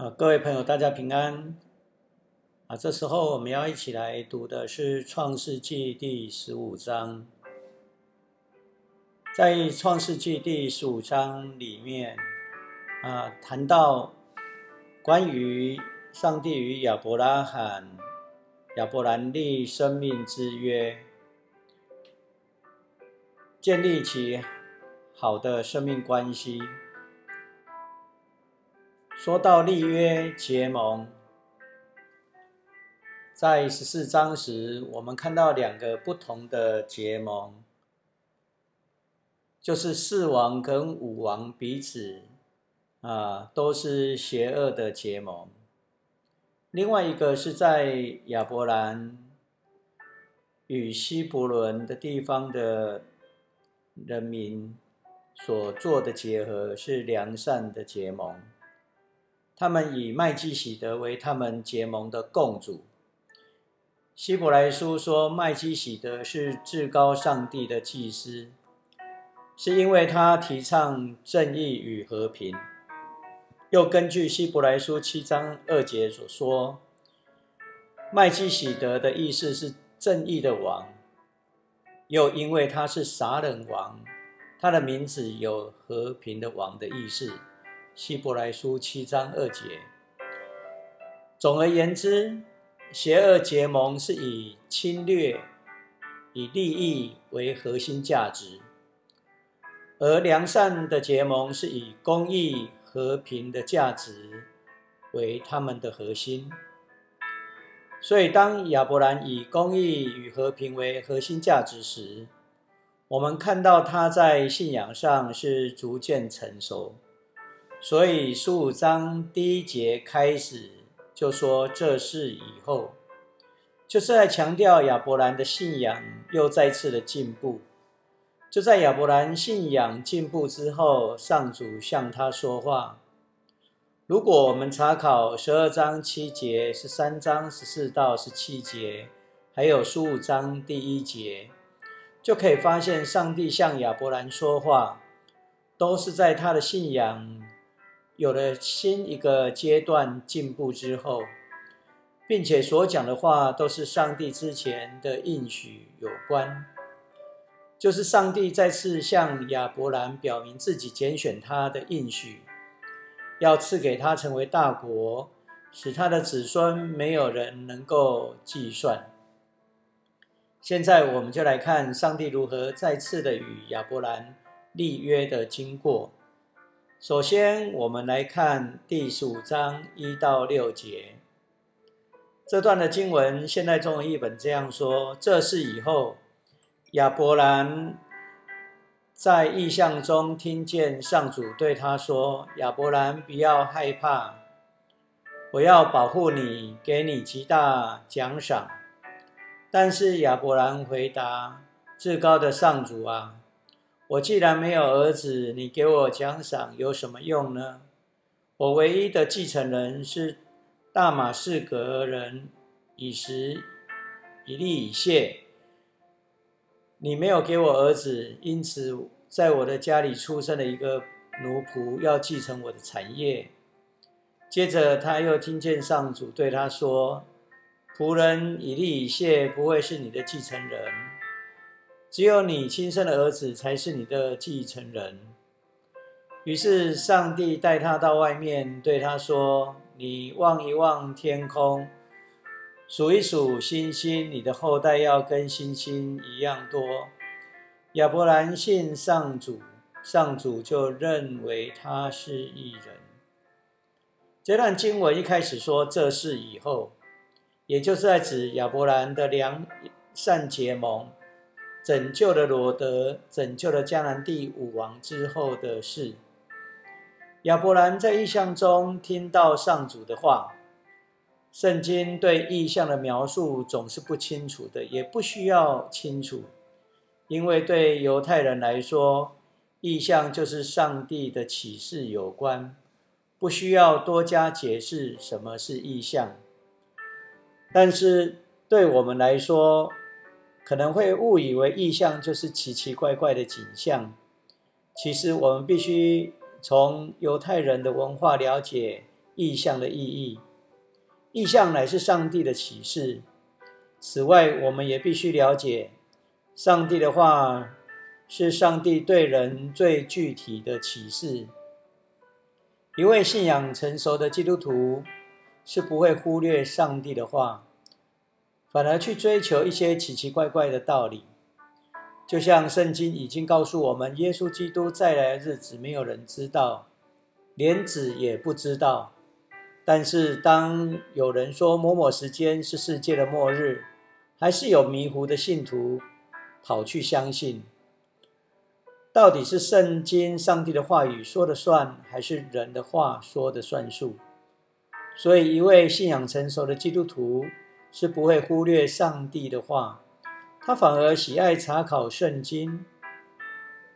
啊，各位朋友，大家平安。啊，这时候我们要一起来读的是《创世纪》第十五章。在《创世纪》第十五章里面，啊，谈到关于上帝与亚伯拉罕、亚伯兰立生命之约，建立起好的生命关系。说到立约结盟，在十四章时，我们看到两个不同的结盟，就是四王跟五王彼此啊都是邪恶的结盟。另外一个是在亚伯兰与希伯伦的地方的人民所做的结合，是良善的结盟。他们以麦基喜德为他们结盟的共主。希伯来书说，麦基喜德是至高上帝的祭司，是因为他提倡正义与和平。又根据希伯来书七章二节所说，麦基喜德的意思是正义的王。又因为他是撒冷王，他的名字有和平的王的意思。希伯来书七章二节。总而言之，邪恶结盟是以侵略、以利益为核心价值，而良善的结盟是以公益、和平的价值为他们的核心。所以，当亚伯兰以公益与和平为核心价值时，我们看到他在信仰上是逐渐成熟。所以十五章第一节开始就说这事以后，就是在强调亚伯兰的信仰又再次的进步。就在亚伯兰信仰进步之后，上主向他说话。如果我们查考十二章七节、十三章十四到十七节，还有十五章第一节，就可以发现上帝向亚伯兰说话，都是在他的信仰。有了新一个阶段进步之后，并且所讲的话都是上帝之前的应许有关，就是上帝再次向亚伯兰表明自己拣选他的应许，要赐给他成为大国，使他的子孙没有人能够计算。现在我们就来看上帝如何再次的与亚伯兰立约的经过。首先，我们来看第十五章一到六节这段的经文。现代中文译本这样说：这是以后亚伯兰在异象中听见上主对他说：“亚伯兰，不要害怕，我要保护你，给你极大奖赏。”但是亚伯兰回答：“至高的上主啊！”我既然没有儿子，你给我奖赏有什么用呢？我唯一的继承人是大马士革人以实、以利、以谢。你没有给我儿子，因此在我的家里出生的一个奴仆要继承我的产业。接着他又听见上主对他说：“仆人以利、以谢不会是你的继承人。”只有你亲生的儿子才是你的继承人。于是上帝带他到外面，对他说：“你望一望天空，数一数星星，你的后代要跟星星一样多。”亚伯兰信上主，上主就认为他是异人。这段经文一开始说这事以后，也就是在指亚伯兰的良善结盟。拯救了罗德，拯救了迦南地五王之后的事。亚伯兰在异象中听到上主的话。圣经对异象的描述总是不清楚的，也不需要清楚，因为对犹太人来说，异象就是上帝的启示有关，不需要多加解释什么是异象。但是对我们来说，可能会误以为意象就是奇奇怪怪的景象，其实我们必须从犹太人的文化了解意象的意义。意象乃是上帝的启示。此外，我们也必须了解，上帝的话是上帝对人最具体的启示。一位信仰成熟的基督徒是不会忽略上帝的话，反而去追求一些奇奇怪怪的道理。就像圣经已经告诉我们，耶稣基督再来的日子，没有人知道，连子也不知道。但是，当有人说某某时间是世界的末日，还是有迷糊的信徒跑去相信。到底是圣经、上帝的话语说了算，还是人的话说的算数？所以，一位信仰成熟的基督徒是不会忽略上帝的话，他反而喜爱查考圣经。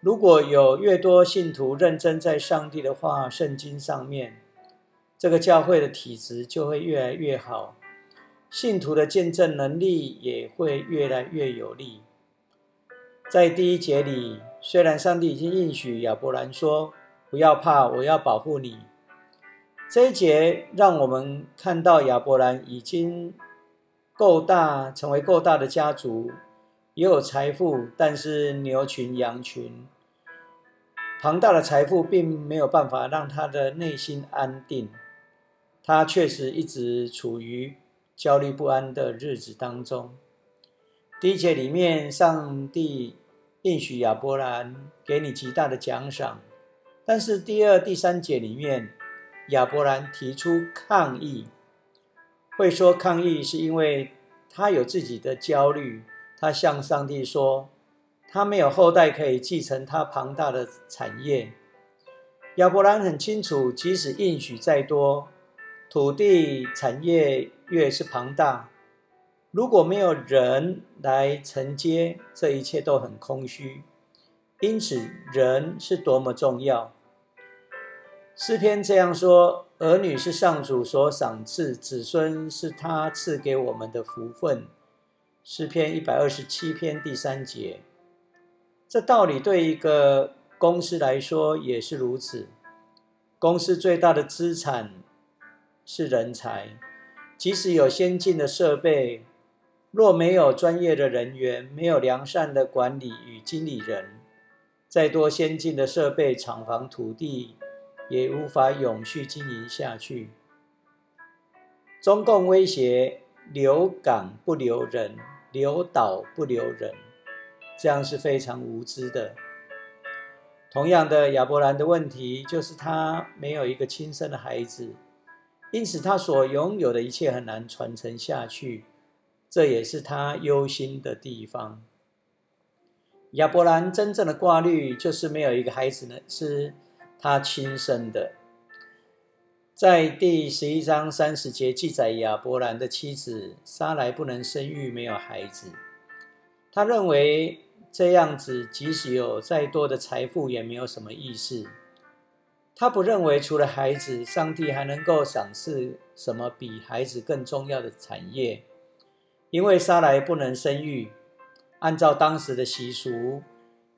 如果有越多信徒认真在上帝的话、圣经上面，这个教会的体质就会越来越好，信徒的见证能力也会越来越有力。在第一节里。虽然上帝已经应许亚伯兰说：“不要怕，我要保护你。”这一节让我们看到亚伯兰已经够大，成为够大的家族，也有财富，但是牛群、羊群，庞大的财富并没有办法让他的内心安定。他确实一直处于焦虑不安的日子当中。第一节里面，上帝。应许亚伯兰给你极大的奖赏，但是第二、第三节里面，亚伯兰提出抗议。会说抗议，是因为他有自己的焦虑。他向上帝说，他没有后代可以继承他庞大的产业。亚伯兰很清楚，即使应许再多，土地产业越是庞大。如果没有人来承接，这一切都很空虚。因此，人是多么重要。诗篇这样说：儿女是上主所赏赐，子孙是他赐给我们的福分。诗篇一百二十七篇第三节。这道理对一个公司来说也是如此。公司最大的资产是人才，即使有先进的设备。若没有专业的人员，没有良善的管理与经理人，再多先进的设备、厂房、土地，也无法永续经营下去。中共威胁留港不留人，留岛不留人，这样是非常无知的。同样的，亚伯兰的问题就是他没有一个亲生的孩子，因此他所拥有的一切很难传承下去。这也是他忧心的地方。亚伯兰真正的挂虑就是没有一个孩子呢，是他亲生的。在第十一章三十节记载，亚伯兰的妻子撒来不能生育，没有孩子。他认为这样子，即使有再多的财富，也没有什么意思。他不认为除了孩子，上帝还能够赏赐什么比孩子更重要的产业。因为撒来不能生育，按照当时的习俗，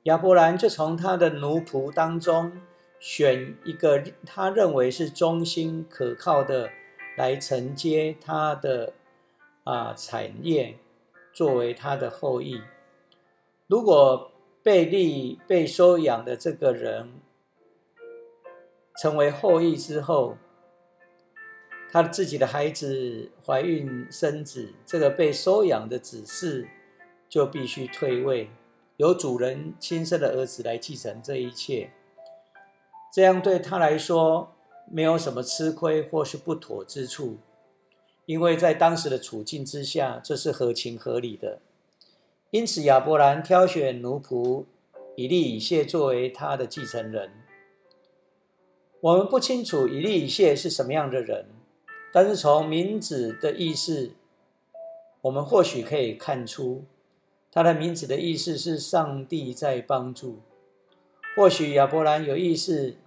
亚伯兰就从他的奴仆当中选一个他认为是忠心可靠的来承接他的啊产业，作为他的后裔。如果被立被收养的这个人成为后裔之后，他自己的孩子怀孕生子，这个被收养的子嗣就必须退位，由主人亲生的儿子来继承这一切。这样对他来说没有什么吃亏或是不妥之处，因为在当时的处境之下，这是合情合理的。因此，亚伯兰挑选奴仆以利以谢作为他的继承人。我们不清楚以利以谢是什么样的人。但是从名字的意思，我们或许可以看出，他的名字的意思是上帝在帮助。或许亚伯兰有意识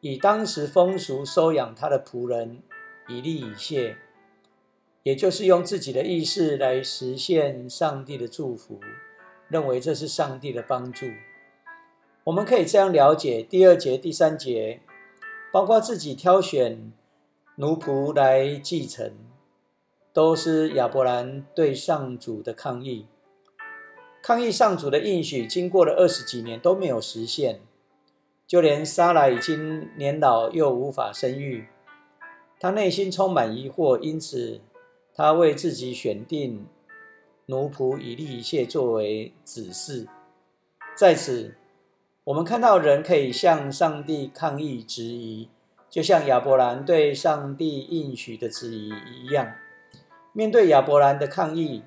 以当时风俗收养他的仆人以利以谢，也就是用自己的意识来实现上帝的祝福，认为这是上帝的帮助。我们可以这样了解第二节、第三节，包括自己挑选。奴仆来继承，都是亚伯兰对上主的抗议。抗议上主的应许，经过了二十几年都没有实现，就连莎拉已经年老又无法生育，他内心充满疑惑，因此他为自己选定奴仆以利一切作为子嗣。在此，我们看到人可以向上帝抗议质疑，就像亚伯兰对上帝应许的质疑一样。面对亚伯兰的抗议。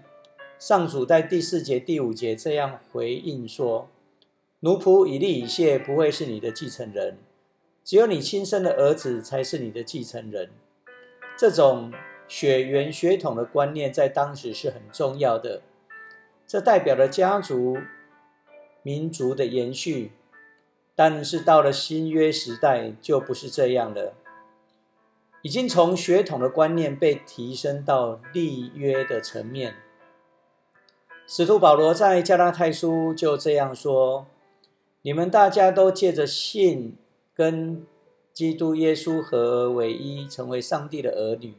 上主在第四节、第五节这样回应说：“奴仆以利以谢不会是你的继承人，只有你亲生的儿子才是你的继承人。”这种血缘血统的观念在当时是很重要的，这代表了家族、民族的延续。但是到了新约时代，就不是这样了，已经从血统的观念被提升到立约的层面。使徒保罗在加拉太书就这样说：“你们大家都借着信跟基督耶稣合而为一，成为上帝的儿女。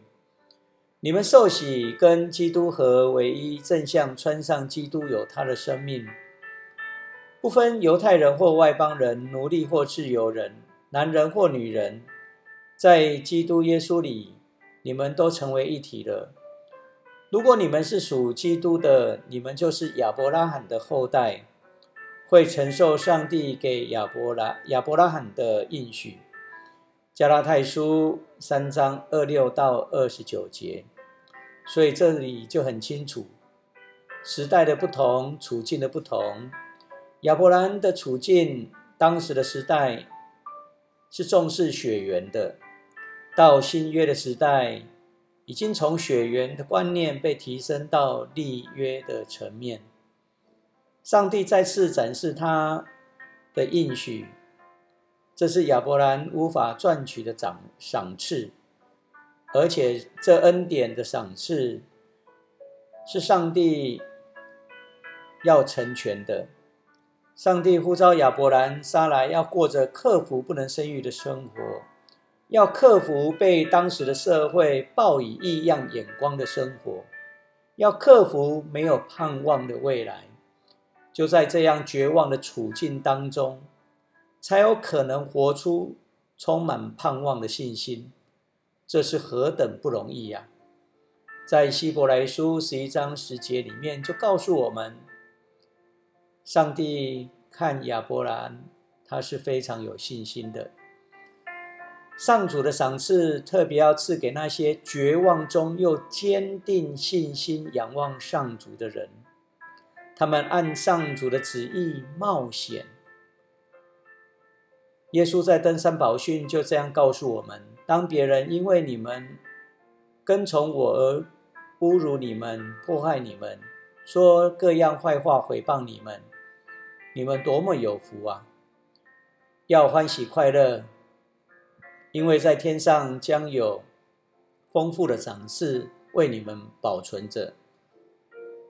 你们受洗跟基督合为一，正像穿上基督有他的生命，不分犹太人或外邦人，奴隶或自由人，男人或女人，在基督耶稣里，你们都成为一体了。”如果你们是属基督的，你们就是亚伯拉罕的后代，会承受上帝给亚伯拉亚伯拉罕的应许。加拉太书三章二六到二十九节，所以这里就很清楚，时代的不同，处境的不同。亚伯兰的处境，当时的时代是重视血缘的，到新约的时代。已经从血缘的观念被提升到立约的层面。上帝再次展示他的应许，这是亚伯兰无法赚取的赏赏赐，而且这恩典的赏赐是上帝要成全的。上帝呼召亚伯兰、撒来要过着克服不能生育的生活。要克服被当时的社会报以异样眼光的生活，要克服没有盼望的未来，就在这样绝望的处境当中，才有可能活出充满盼望的信心。这是何等不容易呀！在希伯来书十一章十节里面就告诉我们，上帝看亚伯兰，他是非常有信心的。上主的赏赐特别要赐给那些绝望中又坚定信心、仰望上主的人。他们按上主的旨意冒险。耶稣在登山宝训就这样告诉我们：当别人因为你们跟从我而侮辱你们、迫害你们、说各样坏话毁谤你们，你们多么有福啊！要欢喜快乐。因为在天上将有丰富的赏赐为你们保存着。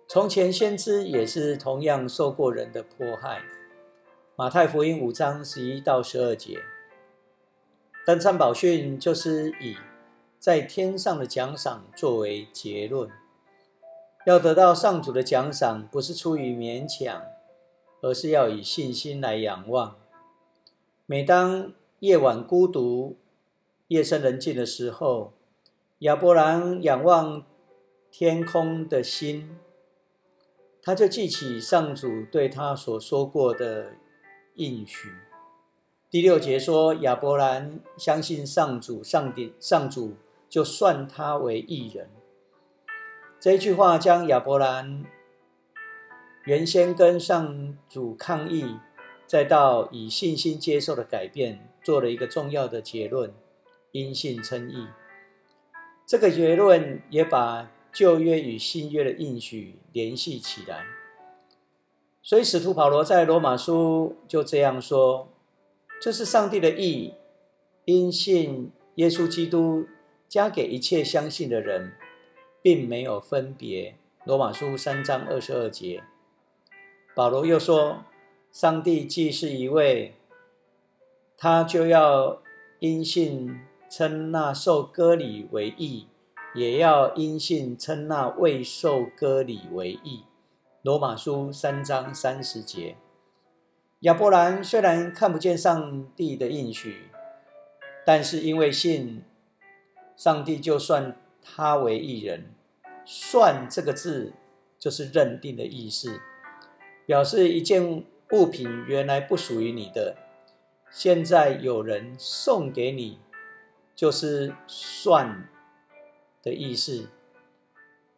从前先知也是同样受过人的迫害。马太福音五章十一到十二节，登山宝训就是以在天上的奖赏作为结论。要得到上主的奖赏，不是出于勉强，而是要以信心来仰望。每当夜晚孤独，夜深人静的时候，亚伯兰仰望天空的心，他就记起上主对他所说过的应许。第六节说，亚伯兰相信上主，上帝上主就算他为义人。这一句话将亚伯兰原先跟上主抗议，再到以信心接受的改变，做了一个重要的结论。因信称义，这个结论也把旧约与新约的应许联系起来。所以使徒保罗在罗马书就这样说：“这是上帝的义，因信耶稣基督加给一切相信的人，并没有分别。”罗马书三章二十二节。保罗又说：“上帝既是一位，他就要因信。”称那受割礼为义，也要因信称那未受割礼为义。罗马书三章三十节。亚伯兰虽然看不见上帝的应许，但是因为信，上帝就算他为义人。算这个字就是认定的意思，表示一件物品原来不属于你的，现在有人送给你，就是算的意思。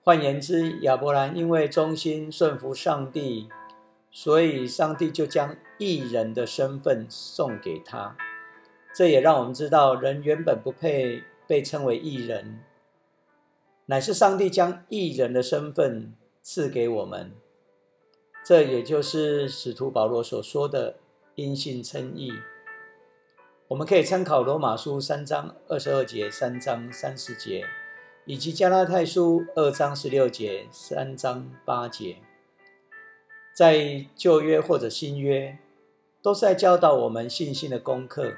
换言之，亚伯兰因为忠心顺服上帝，所以上帝就将异人的身份送给他。这也让我们知道，人原本不配被称为异人。乃是上帝将异人的身份赐给我们，这也就是使徒保罗所说的因信称义。我们可以参考罗马书三章二十二节、三章三十节，以及加拉太书二章十六节、三章八节。在旧约或者新约，都是在教导我们信心的功课。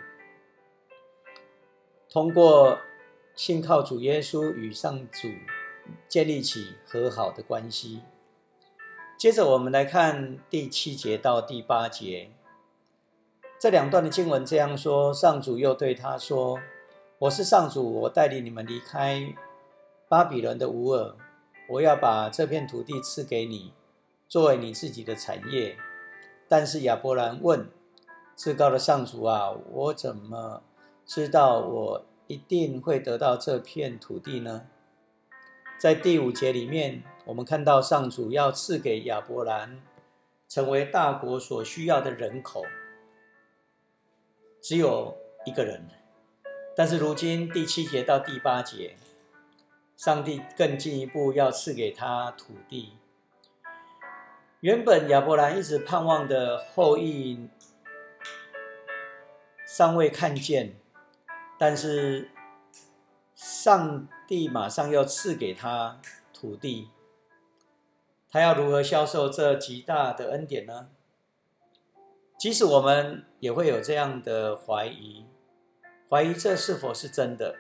通过。信靠主耶稣与上主建立起和好的关系。接着，我们来看第七节到第八节这两段的经文这样说：上主又对他说：“我是上主，我带领你们离开巴比伦的乌尔，我要把这片土地赐给你，作为你自己的产业。”但是亚伯兰问：“至高的上主啊，我怎么知道我？”一定会得到这片土地呢。在第五节里面，我们看到上主要赐给亚伯兰成为大国所需要的人口，只有一个人。但是如今第七节到第八节，上帝更进一步要赐给他土地。原本亚伯兰一直盼望的后裔尚未看见。但是，上帝马上要赐给他土地，他要如何销售这极大的恩典呢？即使我们也会有这样的怀疑，怀疑这是否是真的，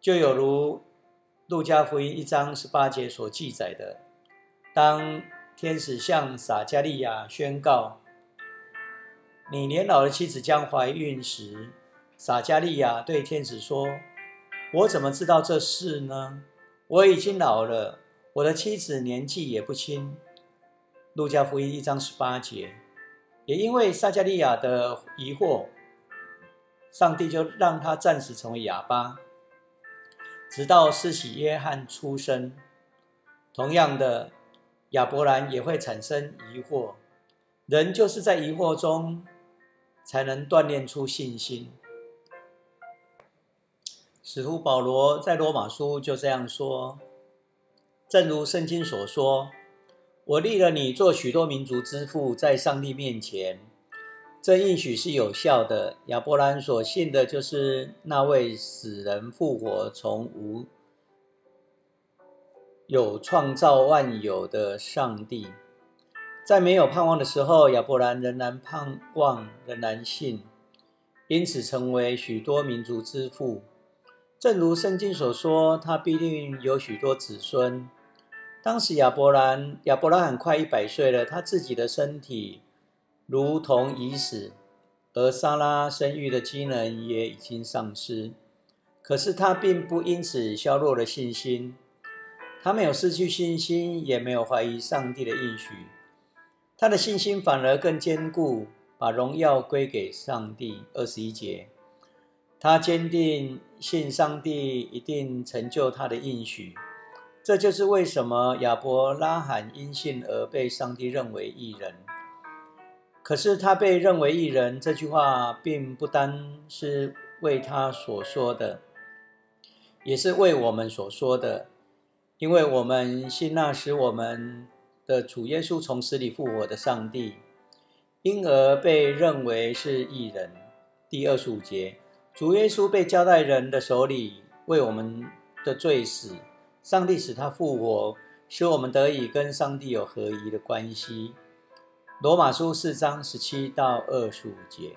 就有如路加福音一章十八节所记载的：当天使向撒加利亚宣告，你年老的妻子将怀孕时。撒加利亚对天使说：“我怎么知道这事呢？我已经老了，我的妻子年纪也不轻。”路加福音一章十八节，也因为撒加利亚的疑惑，上帝就让他暂时成为哑巴，直到施洗约翰出生。同样的，亚伯兰也会产生疑惑，人就是在疑惑中才能锻炼出信心。使徒保罗在罗马书就这样说：“正如圣经所说，我立了你做许多民族之父，在上帝面前，这应许是有效的。亚伯兰所信的就是那位死人复活、从无有创造万有的上帝。在没有盼望的时候，亚伯兰仍然盼望，仍然信，因此成为许多民族之父。”正如圣经所说，他必定有许多子孙。当时亚伯兰，亚伯兰很快一百岁了，他自己的身体如同已死，而莎拉生育的机能也已经丧失。可是他并不因此削弱了信心，他没有失去信心，也没有怀疑上帝的应许，他的信心反而更坚固，把荣耀归给上帝。二十一节。他坚定信上帝一定成就他的应许，这就是为什么亚伯拉罕因信而被上帝认为义人。可是他被认为义人这句话，并不单是为他所说的，也是为我们所说的，因为我们信那使我们的主耶稣从死里复活的上帝，因而被认为是义人。第二十五节。主耶稣被交在人的手里，为我们的罪死，上帝使他复活，使我们得以跟上帝有合一的关系。罗马书四章十七到二十五节，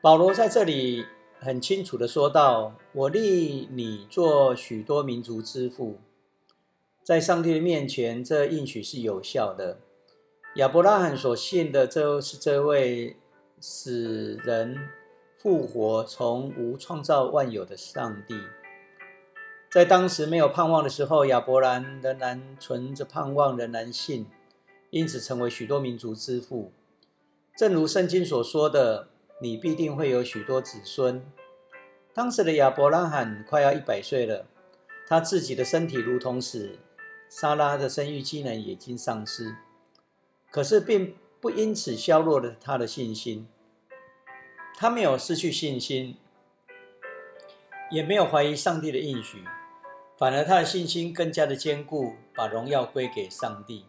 保罗在这里很清楚的说到：“我立你做许多民族之父。”在上帝的面前，这应许是有效的。亚伯拉罕所信的，就是这位使人复活、从无创造万有的上帝。在当时没有盼望的时候，亚伯兰仍然存着盼望，仍然信，因此成为许多民族之父。正如圣经所说的：“你必定会有许多子孙。”当时的亚伯拉罕快要一百岁了，他自己的身体如同死。莎拉的生育机能已经丧失，可是并不因此削弱了他的信心。他没有失去信心，也没有怀疑上帝的应许，反而他的信心更加的坚固，把荣耀归给上帝。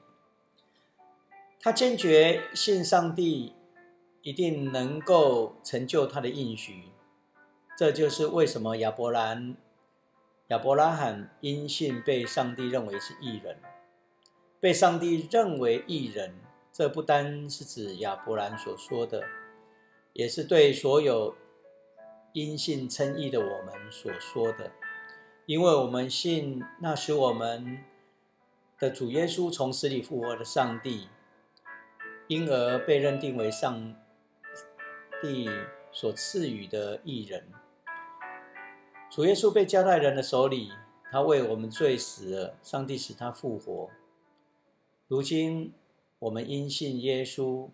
他坚决信上帝一定能够成就他的应许，这就是为什么亚伯兰。亚伯拉罕因信被上帝认为是异人，被上帝认为异人，这不单是指亚伯兰所说的，也是对所有因信称义的我们所说的。因为我们信那使我们的主耶稣从死里复活的上帝，因而被认定为上帝所赐予的异人。主耶稣被交在人的手里，他为我们罪死了，上帝使他复活。如今我们因信耶稣，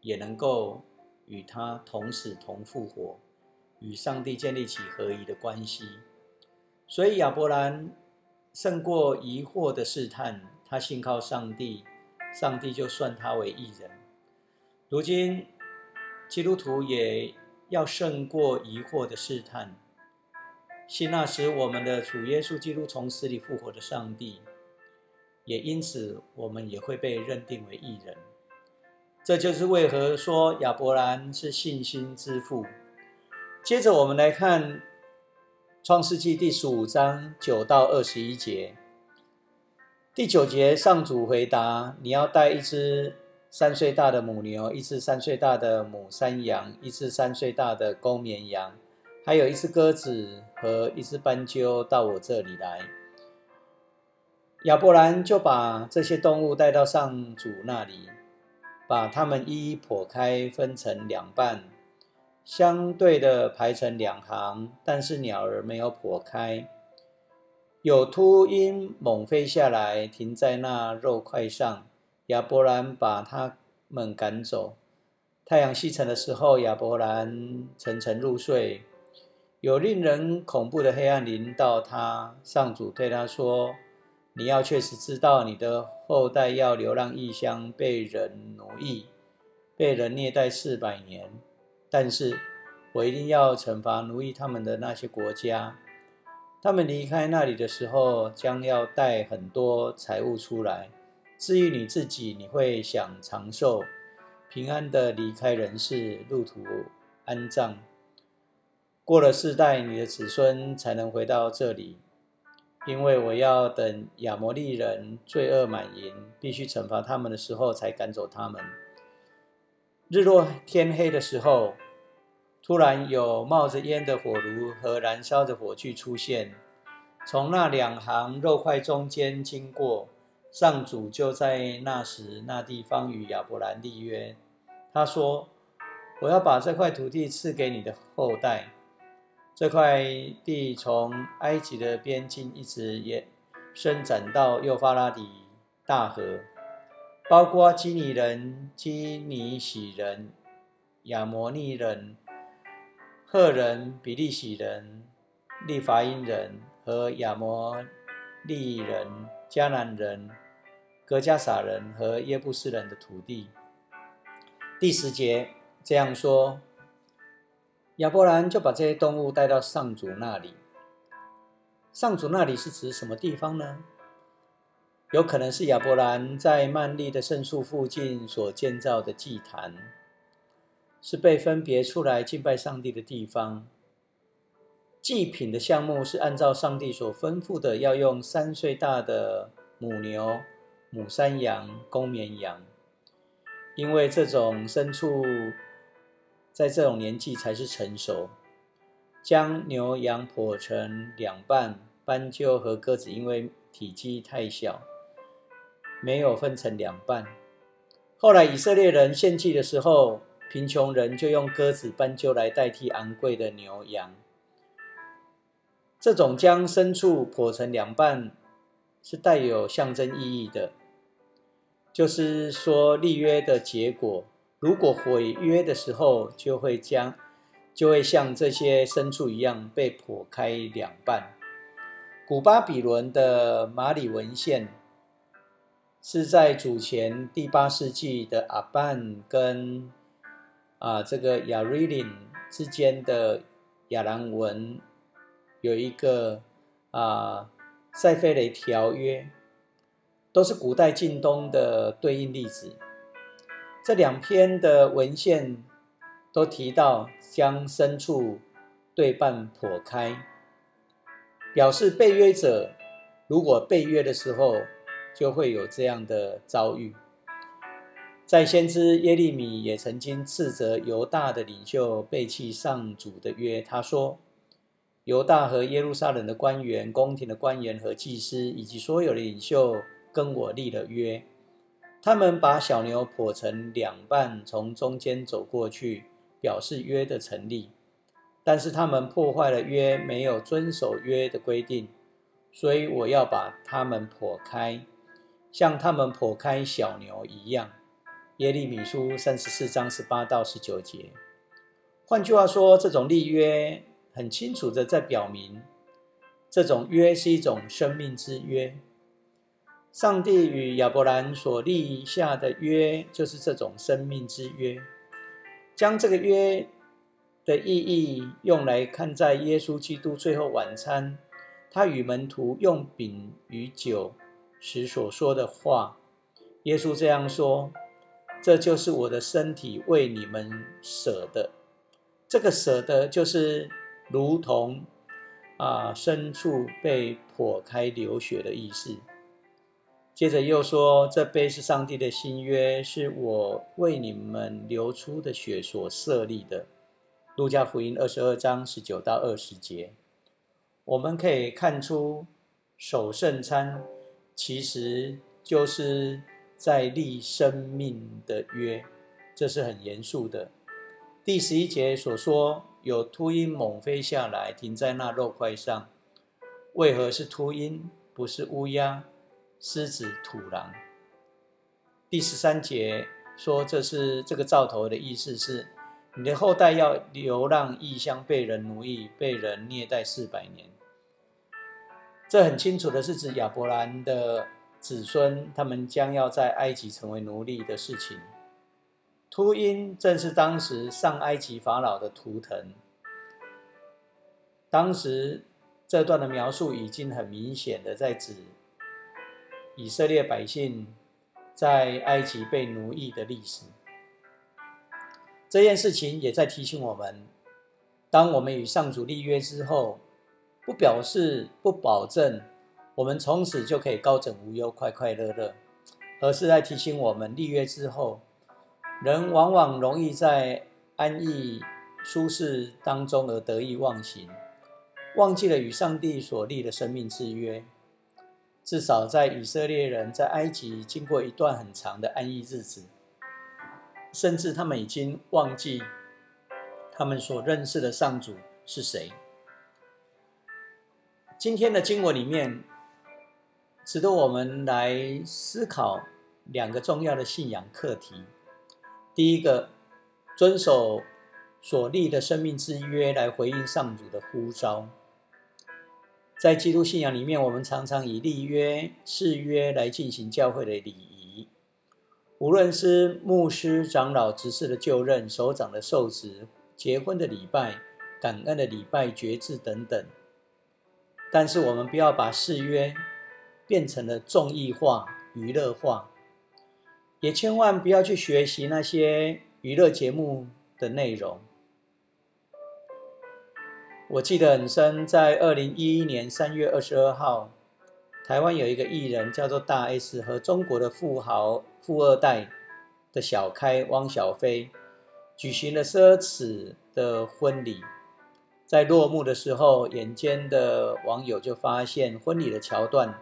也能够与他同死同复活，与上帝建立起合一的关系。所以亚伯兰胜过疑惑的试探，他信靠上帝，上帝就算他为义人。如今基督徒也要胜过疑惑的试探。信那时我们的主耶稣基督从死里复活的上帝，也因此我们也会被认定为义人。这就是为何说亚伯兰是信心之父。接着我们来看创世纪第十五章九到二十一节。第九节，上主回答：“你要带一只三岁大的母牛，一只三岁大的母山羊，一只三岁大的公绵羊。”还有一只鸽子和一只斑鸠到我这里来，亚伯兰就把这些动物带到上主那里，把它们一一剖开，分成两半，相对的排成两行，但是鸟儿没有剖开。有秃鹰猛飞下来，停在那肉块上，亚伯兰把它们赶走。太阳西沉的时候，亚伯兰沉沉入睡。有令人恐怖的黑暗临到他，上主对他说：“你要确实知道，你的后代要流浪异乡，被人奴役，被人虐待四百年。但是，我一定要惩罚奴役他们的那些国家。他们离开那里的时候，将要带很多财物出来。至于你自己，你会享长寿，平安的离开人世，入土安葬。”过了世代，你的子孙才能回到这里，因为我要等亚摩利人罪恶满盈，必须惩罚他们的时候才赶走他们。日落天黑的时候，突然有冒着烟的火炉和燃烧的火炬出现，从那两行肉块中间经过。上主就在那时那地方与亚伯兰立约，他说：“我要把这块土地赐给你的后代。”这块地从埃及的边境一直也伸展到幼发拉底大河，包括基尼人、基尼喜人、亚摩利人、赫人、比利喜人、利法因人和亚摩利人、迦南人、格加撒人和耶布斯人的土地。第十节这样说。亚伯兰就把这些动物带到上主那里。上主那里是指什么地方呢？有可能是亚伯兰在曼利的圣树附近所建造的祭坛，是被分别出来敬拜上帝的地方。祭品的项目是按照上帝所吩咐的，要用三岁大的母牛、母山羊、公绵羊，因为这种牲畜。在这种年纪才是成熟，将牛羊剖成两半，斑鸠和鸽子因为体积太小，没有分成两半。后来以色列人献祭的时候，贫穷人就用鸽子、斑鸠来代替昂贵的牛羊。这种将牲畜剖成两半，是带有象征意义的，就是说立约的结果，如果毁约的时候，就会将。就会像这些牲畜一样被剖开两半。古巴比伦的马里文献是在主前第八世纪的阿班跟啊这个亚瑞林之间的亚兰文有一个啊塞菲雷条约，都是古代近东的对应例子。这两篇的文献。都提到将牲畜对半剖开，表示被约者如果被约的时候，就会有这样的遭遇。在先知耶利米也曾经斥责犹大的领袖背弃上主的约，他说：“犹大和耶路撒冷的官员、宫廷的官员和祭司，以及所有的领袖，跟我立了约，他们把小牛剖成两半，从中间走过去。”表示约的成立，但是他们破坏了约，没有遵守约的规定，所以我要把他们剖开，像他们剖开小牛一样。耶利米书三十四章十八到十九节。换句话说，这种立约很清楚的在表明，这种约是一种生命之约。上帝与亚伯兰所立下的约，就是这种生命之约。将这个约的意义用来看，在耶稣基督最后晚餐，他与门徒用饼与酒时所说的话。耶稣这样说：“这就是我的身体，为你们舍的。”这个舍的，就是如同啊牲畜被剖开流血的意思。接着又说：“这杯是上帝的新约，是我为你们流出的血所设立的。”路加福音二十二章十九到二十节，我们可以看出守圣餐其实就是在立生命的约，这是很严肃的。第十一节所说有秃鹰猛飞下来，停在那肉块上，为何是秃鹰，不是乌鸦？狮子、土狼。第十三节说，这是这个兆头的意思是，你的后代要流浪异乡，被人奴役，被人虐待四百年。这很清楚的是指亚伯兰的子孙，他们将要在埃及成为奴隶的事情。秃鹰正是当时上埃及法老的图腾。当时这段的描述已经很明显的在指。以色列百姓在埃及被奴役的历史，这件事情也在提醒我们：当我们与上主立约之后，不表示不保证我们从此就可以高枕无忧、快快乐乐，而是在提醒我们，立约之后，人往往容易在安逸舒适当中而得意忘形，忘记了与上帝所立的生命之约。至少在以色列人在埃及经过一段很长的安逸日子，甚至他们已经忘记他们所认识的上主是谁。今天的经文里面，值得我们来思考两个重要的信仰课题：第一个，遵守所立的生命之约，来回应上主的呼召。在基督信仰里面，我们常常以立约、誓约来进行教会的礼仪。无论是牧师、长老、执事的就任、首长的受职、结婚的礼拜、感恩的礼拜、绝志等等。但是，我们不要把誓约变成了综艺化、娱乐化，也千万不要去学习那些娱乐节目的内容。我记得很深，在二零一一年三月二十二号，台湾有一个艺人叫做大 S 和中国的富豪富二代的小开汪小菲举行了奢侈的婚礼。在落幕的时候，眼尖的网友就发现婚礼的桥段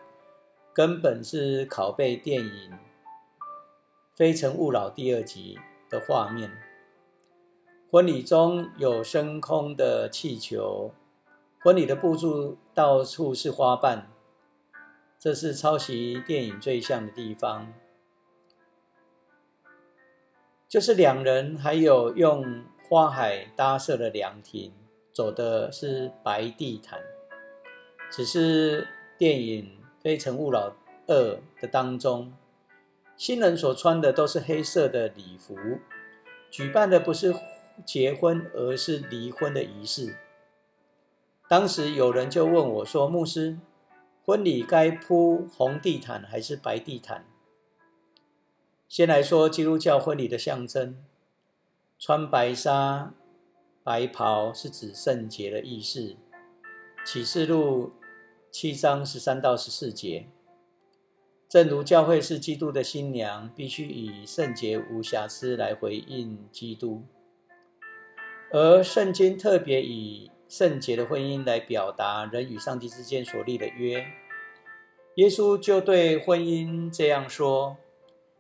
根本是拷贝电影《非诚勿扰》第二集的画面。婚礼中有升空的气球，婚礼的布置到处是花瓣，这是抄袭电影最像的地方。就是两人还有用花海搭设的凉亭。走的是白地毯，只是电影《非诚勿扰二》的当中，新人所穿的都是黑色的礼服，举办的不是结婚，而是离婚的仪式。当时有人就问我说：“牧师，婚礼该铺红地毯还是白地毯？”先来说基督教婚礼的象征，穿白纱。白袍是指圣洁的意思，《启示录》七章十三到十四节。正如教会是基督的新娘，必须以圣洁无瑕疵来回应基督，而圣经特别以圣洁的婚姻来表达人与上帝之间所立的约。耶稣就对婚姻这样说：“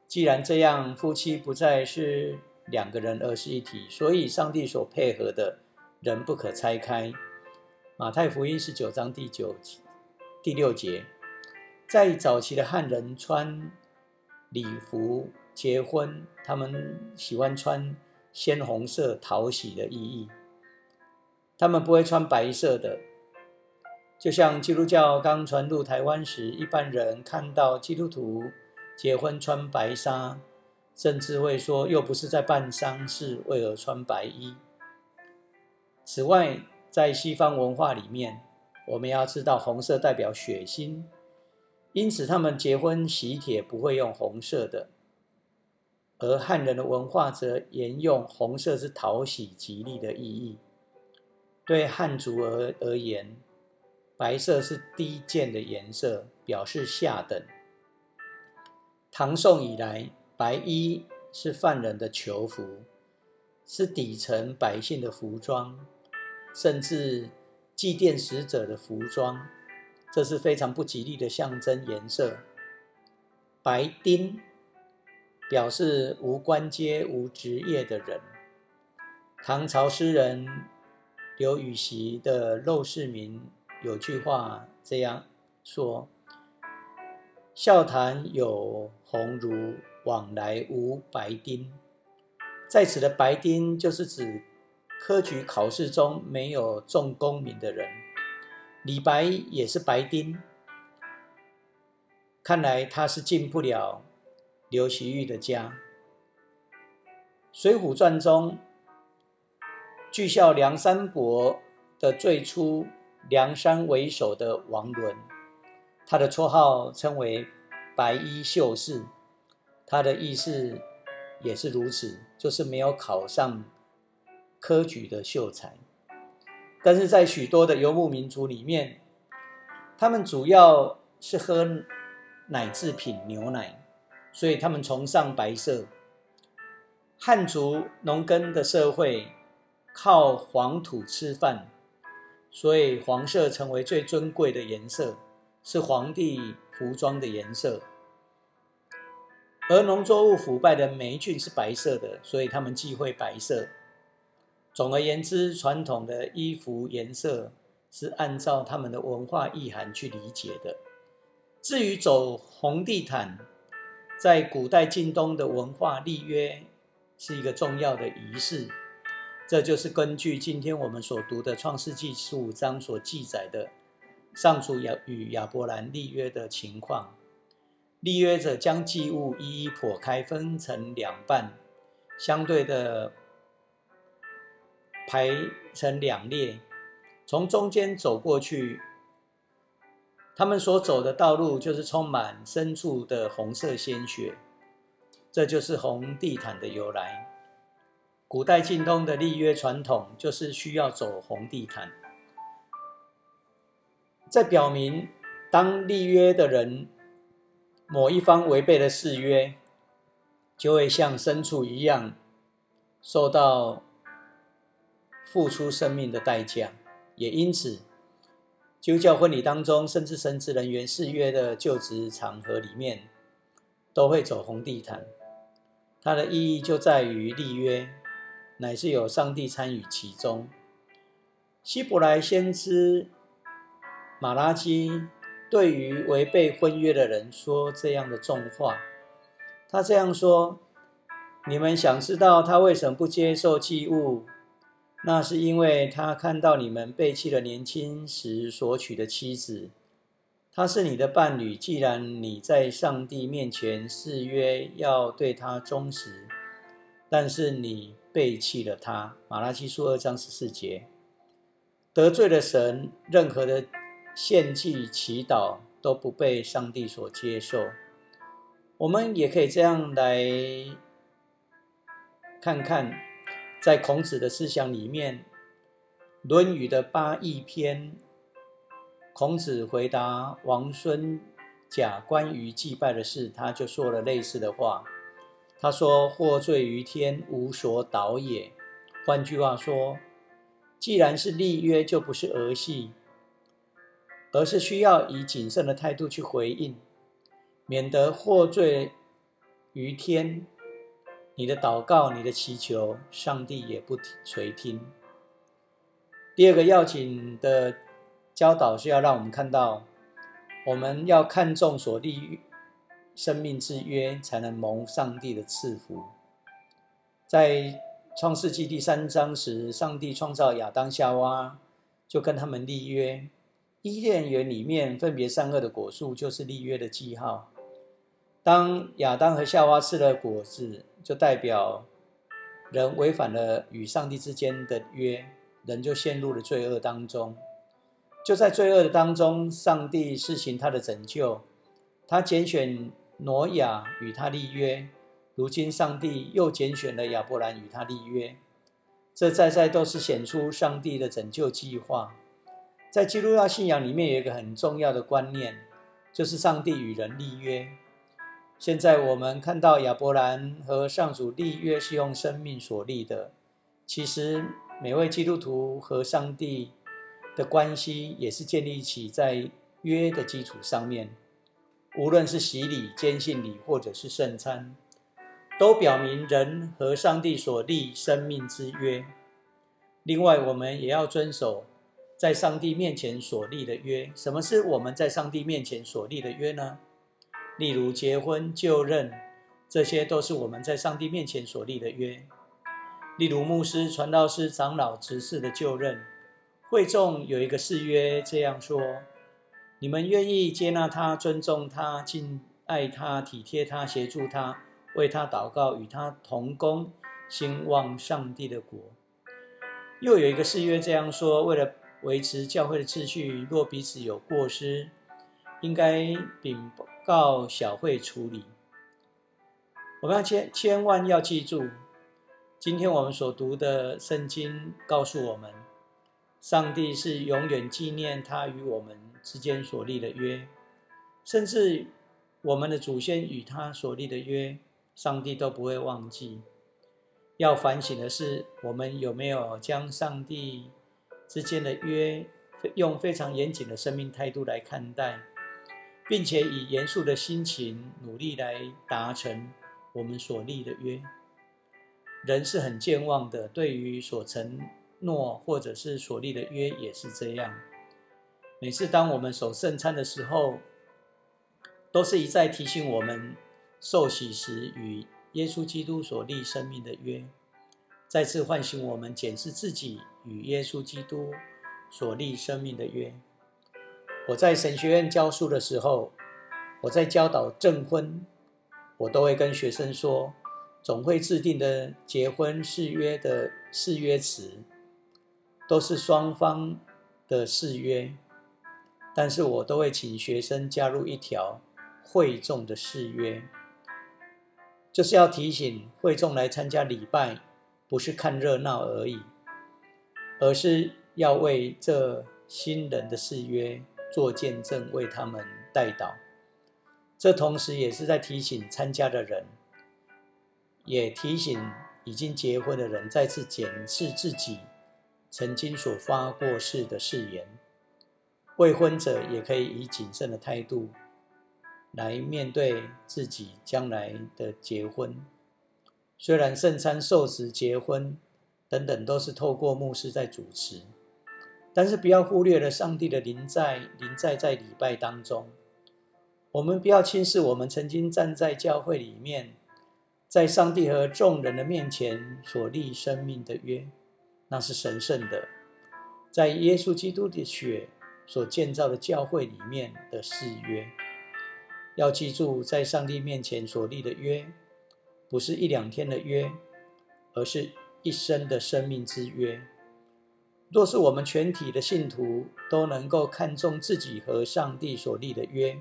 既然这样，夫妻不再是。”两个人而是一体，所以上帝所配合的人不可拆开。马太福音十九章第九第六节，在早期的汉人穿礼服结婚，他们喜欢穿鲜红色讨喜的意义，他们不会穿白色的。就像基督教刚传入台湾时，一般人看到基督徒结婚穿白纱。甚至会说，又不是在办丧事，为何穿白衣？此外，在西方文化里面，我们要知道红色代表血腥，因此他们结婚喜帖不会用红色的。而汉人的文化则沿用红色是讨喜吉利的意义。对汉族而而言，白色是低贱的颜色，表示下等。唐宋以来。白衣是犯人的囚服，是底层百姓的服装，甚至祭奠死者的服装，这是非常不吉利的象征颜色。白丁表示无官阶、无职业的人。唐朝诗人刘禹锡的《陋室铭》有句话这样说：“笑谈有鸿儒。”往来无白丁，在此的白丁就是指科举考试中没有中功名的人。李白也是白丁，看来他是进不了刘琦玉的家。《水浒传》中，据效梁山伯的最初梁山为首的王伦，他的绰号称为白衣秀士。他的意思也是如此，就是没有考上科举的秀才。但是在许多的游牧民族里面，他们主要是喝奶制品牛奶，所以他们崇尚白色。汉族农耕的社会靠黄土吃饭，所以黄色成为最尊贵的颜色，是皇帝服装的颜色。而农作物腐败的霉菌是白色的，所以他们忌讳白色。总而言之，传统的衣服颜色是按照他们的文化意涵去理解的。至于走红地毯，在古代晋东的文化立约是一个重要的仪式。这就是根据今天我们所读的《创世纪》十五章所记载的上主亚与亚伯兰立约的情况。立约者将祭物一一剖开，分成两半，相对的排成两列，从中间走过去。他们所走的道路就是充满深处的红色鲜血，这就是红地毯的由来。古代晋东的立约传统就是需要走红地毯，在表明当立约的人。某一方违背了誓约，就会像牲畜一样受到付出生命的代价。也因此，基督教婚礼当中，甚至神职人员誓约的就职场合里面，都会走红地毯。它的意义就在于立约，乃是有上帝参与其中。希伯来先知马拉基对于违背婚约的人说这样的重话，他这样说：“你们想知道他为什么不接受祭物？那是因为他看到你们背弃了年轻时所娶的妻子，他是你的伴侣。既然你在上帝面前誓约要对他忠实，但是你背弃了他。”马拉基书二章十四节。得罪了神，任何的献祭、祈祷都不被上帝所接受。我们也可以这样来看看，在孔子的思想里面，《论语》的八佾篇，孔子回答王孙贾关于祭拜的事，他就说了类似的话。他说：“获罪于天，无所导也。”换句话说。既然是立约，就不是儿戏，而是需要以谨慎的态度去回应，免得获罪于天。你的祷告、你的祈求，上帝也不垂听。第二个要紧的教导是要让我们看到，我们要看重所立生命之约，才能蒙上帝的赐福。在创世纪第三章时，上帝创造亚当夏娃，就跟他们立约。伊甸园里面分别善恶的果树，就是立约的记号。当亚当和夏娃吃了果子，就代表人违反了与上帝之间的约，人就陷入了罪恶当中。就在罪恶的当中，上帝施行他的拯救，他拣选挪亚与他立约。如今，上帝又拣选了亚伯兰与他立约，这在在都是显出上帝的拯救计划。在基督教信仰里面，有一个很重要的观念，就是上帝与人立约。现在我们看到亚伯兰和上主立约是用生命所立的，其实每位基督徒和上帝的关系也是建立起在约的基础上面。无论是洗礼、坚信礼，或者是圣餐。都表明人和上帝所立生命之约。另外，我们也要遵守在上帝面前所立的约。什么是我们在上帝面前所立的约呢？例如结婚、就任，这些都是我们在上帝面前所立的约。例如牧师、传道师、长老、执事的就任，会众有一个誓约，这样说：你们愿意接纳他、尊重他、敬爱他、体贴他、协助他。为他祷告，与他同工，兴旺上帝的国。又有一个誓约这样说：为了维持教会的秩序，若彼此有过失，应该禀告小会处理。我们要千千万要记住，今天我们所读的圣经告诉我们，上帝是永远纪念他与我们之间所立的约，甚至我们的祖先与他所立的约。上帝都不会忘记。要反省的是，我们有没有将上帝之间的约用非常严谨的生命态度来看待，并且以严肃的心情努力来达成我们所立的约。人是很健忘的，对于所承诺或者是所立的约也是这样。每次当我们守圣餐的时候，都是一再提醒我们。受洗时与耶稣基督所立生命的约，再次唤醒我们检视自己与耶稣基督所立生命的约。我在神学院教书的时候，我在教导证婚，我都会跟学生说，总会制定的结婚誓约的誓约词，都是双方的誓约，但是我都会请学生加入一条会众的誓约。就是要提醒会众来参加礼拜，不是看热闹而已，而是要为这新人的誓约做见证，为他们代祷。这同时也是在提醒参加的人，也提醒已经结婚的人再次检视自己曾经所发过誓的誓言。未婚者也可以以谨慎的态度来面对自己将来的结婚。虽然圣餐、受职、结婚等等都是透过牧师在主持，但是不要忽略了上帝的临在，临在在礼拜当中。我们不要轻视我们曾经站在教会里面，在上帝和众人的面前所立生命的约，那是神圣的，在耶稣基督的血。所建造的教会里面的誓约，要记住，在上帝面前所立的约，不是一两天的约，而是一生的生命之约。若是我们全体的信徒都能够看重自己和上帝所立的约，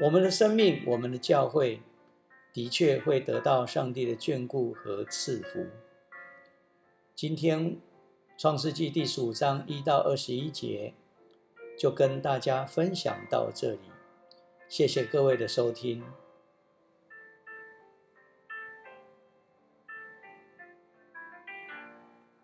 我们的生命，我们的教会，的确会得到上帝的眷顾和赐福。今天，创世纪第十五章一到二十一节。就跟大家分享到这里，谢谢各位的收听。